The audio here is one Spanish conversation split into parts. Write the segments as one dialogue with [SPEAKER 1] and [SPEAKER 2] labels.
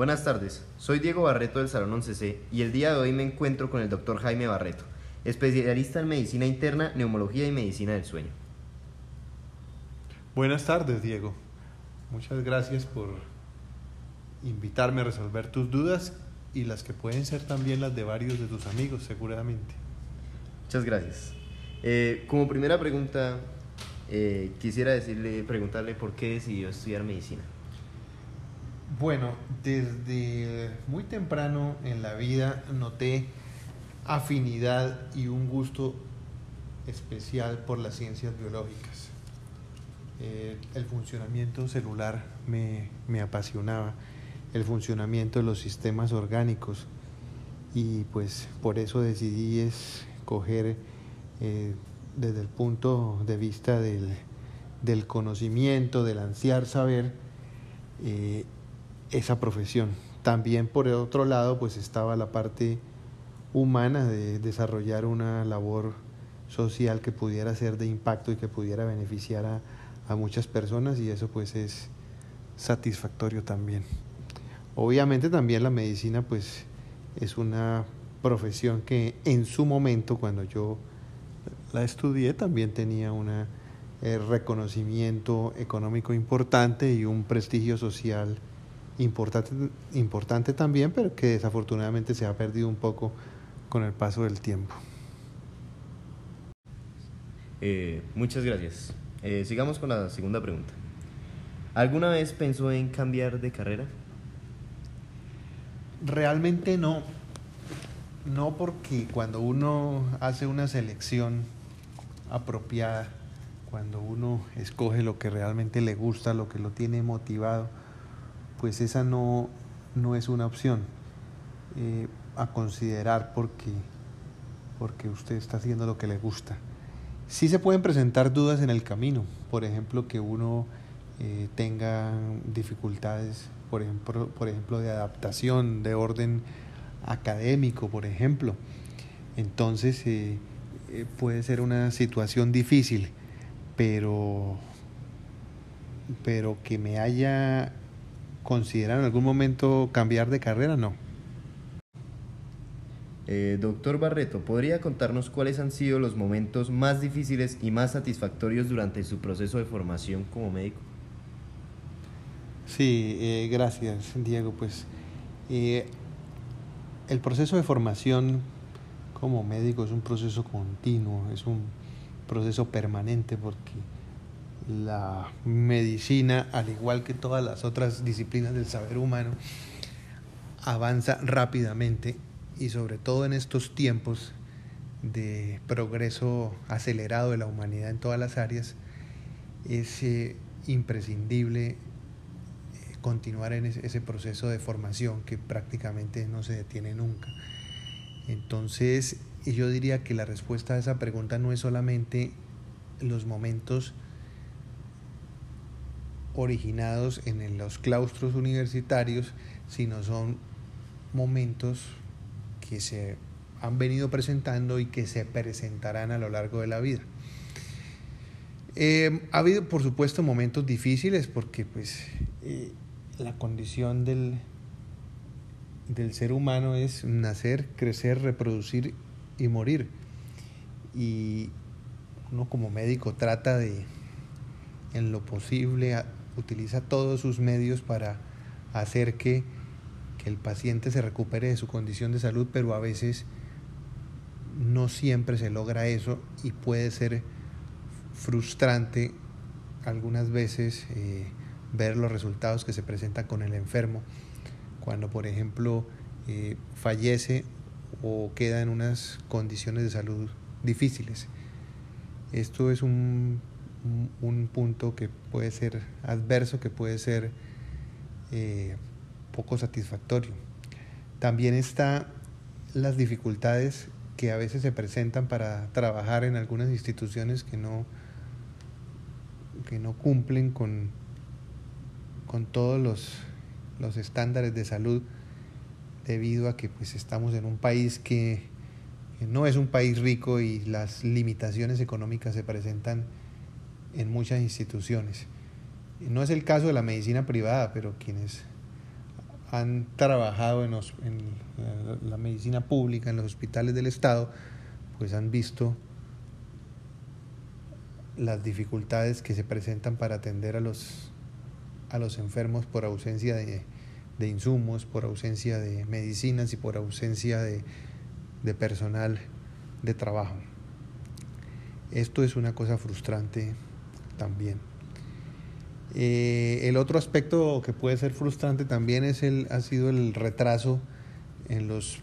[SPEAKER 1] Buenas tardes, soy Diego Barreto del Salón 11C y el día de hoy me encuentro con el doctor Jaime Barreto, especialista en medicina interna, neumología y medicina del sueño.
[SPEAKER 2] Buenas tardes, Diego. Muchas gracias por invitarme a resolver tus dudas y las que pueden ser también las de varios de tus amigos, seguramente.
[SPEAKER 1] Muchas gracias. Eh, como primera pregunta, eh, quisiera decirle, preguntarle por qué decidió estudiar medicina.
[SPEAKER 2] Bueno, desde muy temprano en la vida noté afinidad y un gusto especial por las ciencias biológicas. Eh, el funcionamiento celular me, apasionaba, el funcionamiento de los sistemas orgánicos y pues por eso decidí escoger eh, desde el punto de vista del, del, conocimiento, del ansiar saber, eh, esa profesión. También por el otro lado pues estaba la parte humana de desarrollar una labor social que pudiera ser de impacto y que pudiera beneficiar a, a muchas personas y eso pues es satisfactorio también. Obviamente también la medicina pues es una profesión que en su momento cuando yo la estudié también tenía un eh, reconocimiento económico importante y un prestigio social importante, importante también, pero que desafortunadamente se ha perdido un poco con el paso del tiempo.
[SPEAKER 1] Eh, muchas gracias. Eh, sigamos con la segunda pregunta. ¿Alguna vez pensó en cambiar de carrera?
[SPEAKER 2] Realmente no. No porque cuando uno hace una selección apropiada, cuando uno escoge lo que realmente le gusta, lo que lo tiene motivado, pues esa no, no es una opción eh, a considerar porque, porque usted está haciendo lo que le gusta. Sí se pueden presentar dudas en el camino, por ejemplo, que uno eh, tenga dificultades, por ejemplo, por ejemplo, de adaptación, de orden académico, por ejemplo. Entonces eh, puede ser una situación difícil, pero, pero que me haya considerado en algún momento cambiar de carrera, no.
[SPEAKER 1] Eh, doctor Barreto, ¿podría contarnos cuáles han sido los momentos más difíciles y más satisfactorios durante su proceso de formación como médico?
[SPEAKER 2] Sí, eh, gracias, Diego. Pues eh, el proceso de formación como médico es un proceso continuo, es un proceso permanente porque la medicina, al igual que todas las otras disciplinas del saber humano, avanza rápidamente y sobre todo en estos tiempos de progreso acelerado de la humanidad en todas las áreas, es eh, imprescindible eh, continuar en ese, proceso de formación que prácticamente no se detiene nunca. Entonces, yo diría que la respuesta a esa pregunta no es solamente los momentos originados en los claustros universitarios, sino son momentos que se han venido presentando y que se presentarán a lo largo de la vida. Eh, ha habido, por supuesto, momentos difíciles porque pues, eh, la condición del, del ser humano es nacer, crecer, reproducir y morir. Y uno como médico trata de, en lo posible, utiliza todos sus medios para hacer que que el paciente se recupere de su condición de salud, pero a veces no siempre se logra eso y puede ser frustrante algunas veces eh, ver los resultados que se presentan con el enfermo cuando por ejemplo eh, fallece o queda en unas condiciones de salud difíciles. Esto es un, un, punto que puede ser adverso, que puede ser eh, poco satisfactorio. También está las dificultades que a veces se presentan para trabajar en algunas instituciones que no, que no cumplen con, con todos los, los estándares de salud debido a que pues estamos en un país que, que no es un país rico y las limitaciones económicas se presentan en muchas instituciones. No es el caso de la medicina privada, pero quienes han trabajado en, la medicina pública, en los hospitales del Estado, pues han visto las dificultades que se presentan para atender a los, a los enfermos por ausencia de, insumos, por ausencia de medicinas y por ausencia de, de personal de trabajo. Esto es una cosa frustrante también. Eh, el otro aspecto que puede ser frustrante también es el, ha sido el retraso en los,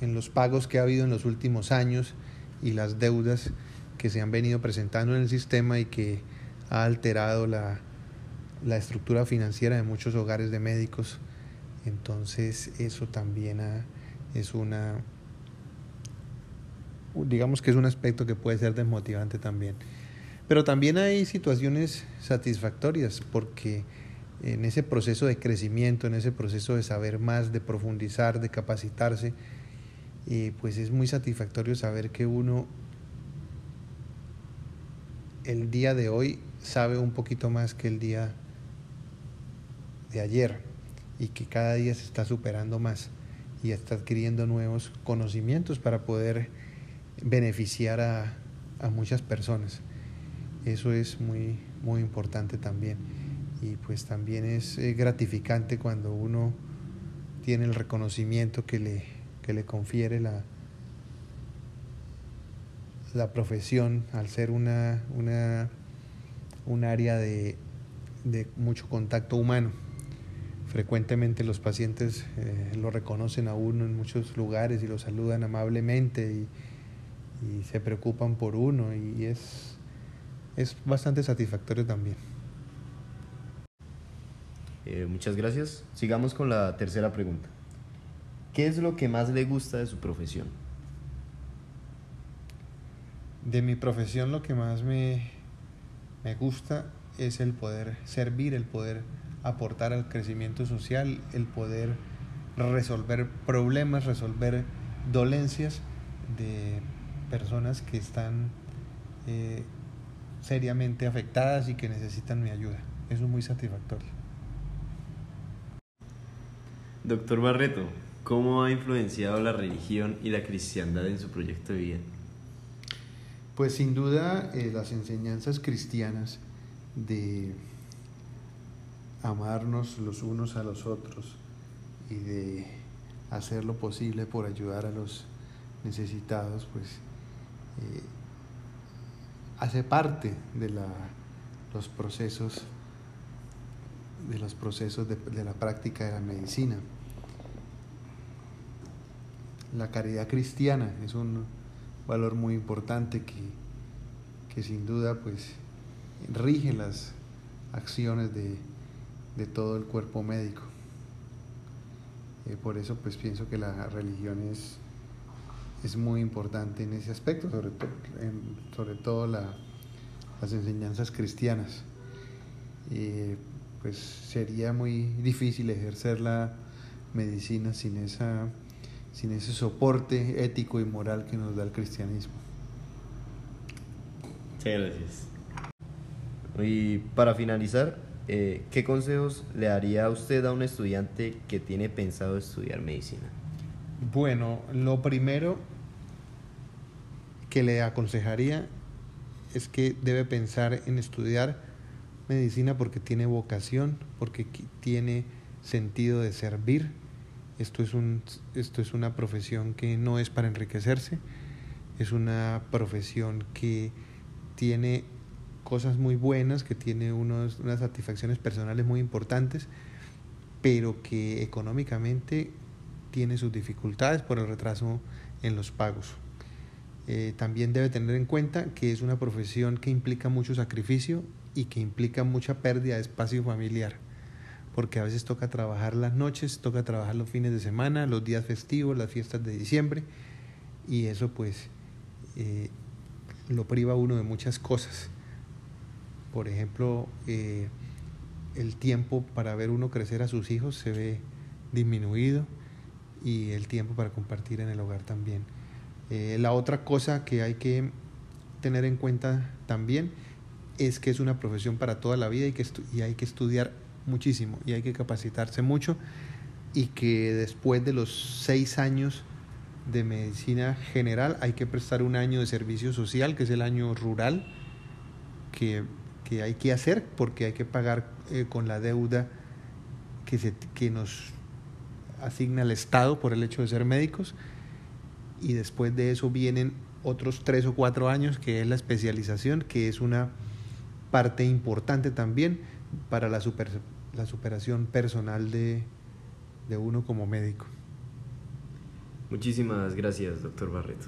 [SPEAKER 2] en los pagos que ha habido en los últimos años y las deudas que se han venido presentando en el sistema y que ha alterado la, estructura financiera de muchos hogares de médicos. Entonces eso también es una, digamos que es un aspecto que puede ser desmotivante también. Pero también hay situaciones satisfactorias porque en ese proceso de crecimiento, en ese proceso de saber más, de profundizar, de capacitarse, eh, pues es muy satisfactorio saber que uno el día de hoy sabe un poquito más que el día de ayer y que cada día se está superando más y está adquiriendo nuevos conocimientos para poder beneficiar a, muchas personas. Eso es muy, muy importante también. Y pues también es eh, gratificante cuando uno tiene el reconocimiento que le, que le confiere la, la profesión, al ser una, una un área de, mucho contacto humano. Frecuentemente los pacientes eh, lo reconocen a uno en muchos lugares y lo saludan amablemente y, se preocupan por uno y es, es bastante satisfactorio también.
[SPEAKER 1] Eh, muchas gracias. Sigamos con la tercera pregunta. ¿Qué es lo que más le gusta de su profesión?
[SPEAKER 2] De mi profesión lo que más me, me gusta es el poder servir, el poder aportar al crecimiento social, el poder resolver problemas, resolver dolencias de personas que están eh, seriamente afectadas y que necesitan mi ayuda. Eso es muy satisfactorio.
[SPEAKER 1] Doctor Barreto, ¿cómo ha influenciado la religión y la cristiandad en su proyecto de vida?
[SPEAKER 2] Pues sin duda eh, las enseñanzas cristianas de amarnos los unos a los otros y de hacer lo posible por ayudar a los necesitados, pues eh, hace parte de la, los procesos de los procesos de, de la práctica de la medicina. La caridad cristiana es un valor muy importante que, que sin duda pues rige las acciones de, de todo el cuerpo médico. Eh, por eso pues pienso que la religión es, es muy importante en ese aspecto, sobre, todo sobre todo la, las enseñanzas cristianas. Eh, pues sería muy difícil ejercer la medicina sin esa sin ese soporte ético y moral que nos da el cristianismo.
[SPEAKER 1] Muchas gracias. Y para finalizar, eh, ¿qué consejos le daría a usted a un estudiante que tiene pensado estudiar medicina?
[SPEAKER 2] Bueno, lo primero que le aconsejaría es que debe pensar en estudiar medicina porque tiene vocación, porque tiene sentido de servir, esto es, un, esto es una profesión que no es para enriquecerse, es una profesión que tiene cosas muy buenas, que tiene unos, unas satisfacciones personales muy importantes, pero que económicamente tiene sus dificultades por el retraso en los pagos. Eh, también debe tener en cuenta que es una profesión que implica mucho sacrificio y que implica mucha pérdida de espacio familiar porque a veces toca trabajar las noches, toca trabajar los fines de semana, los días festivos, las fiestas de diciembre, y eso pues eh, lo priva uno de muchas cosas. Por ejemplo, eh, el tiempo para ver uno crecer a sus hijos se ve disminuido y el tiempo para compartir en el hogar también. Eh, la otra cosa que hay que tener en cuenta también es que es una profesión para toda la vida y que y hay que estudiar muchísimo y hay que capacitarse mucho y que después de los seis años de medicina general hay que prestar un año de servicio social, que es el año rural, que, que hay que hacer porque hay que pagar eh, con la deuda que, se, que nos asigna el Estado por el hecho de ser médicos. Y después de eso vienen otros tres o cuatro años, que es la especialización, que es una parte importante también para la, super, la superación personal de, de uno como médico.
[SPEAKER 1] Muchísimas gracias, doctor Barreto.